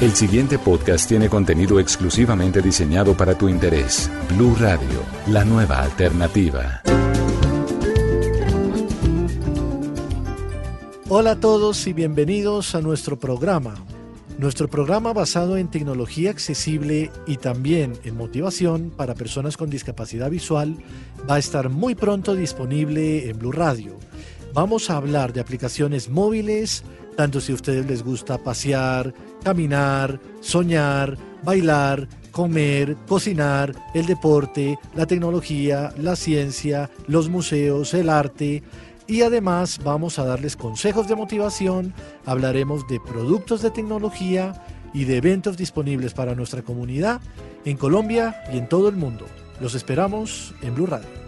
El siguiente podcast tiene contenido exclusivamente diseñado para tu interés. Blue Radio, la nueva alternativa. Hola a todos y bienvenidos a nuestro programa. Nuestro programa basado en tecnología accesible y también en motivación para personas con discapacidad visual va a estar muy pronto disponible en Blue Radio. Vamos a hablar de aplicaciones móviles, tanto si a ustedes les gusta pasear, caminar, soñar, bailar, comer, cocinar, el deporte, la tecnología, la ciencia, los museos, el arte. Y además vamos a darles consejos de motivación, hablaremos de productos de tecnología y de eventos disponibles para nuestra comunidad en Colombia y en todo el mundo. Los esperamos en Blue Radio.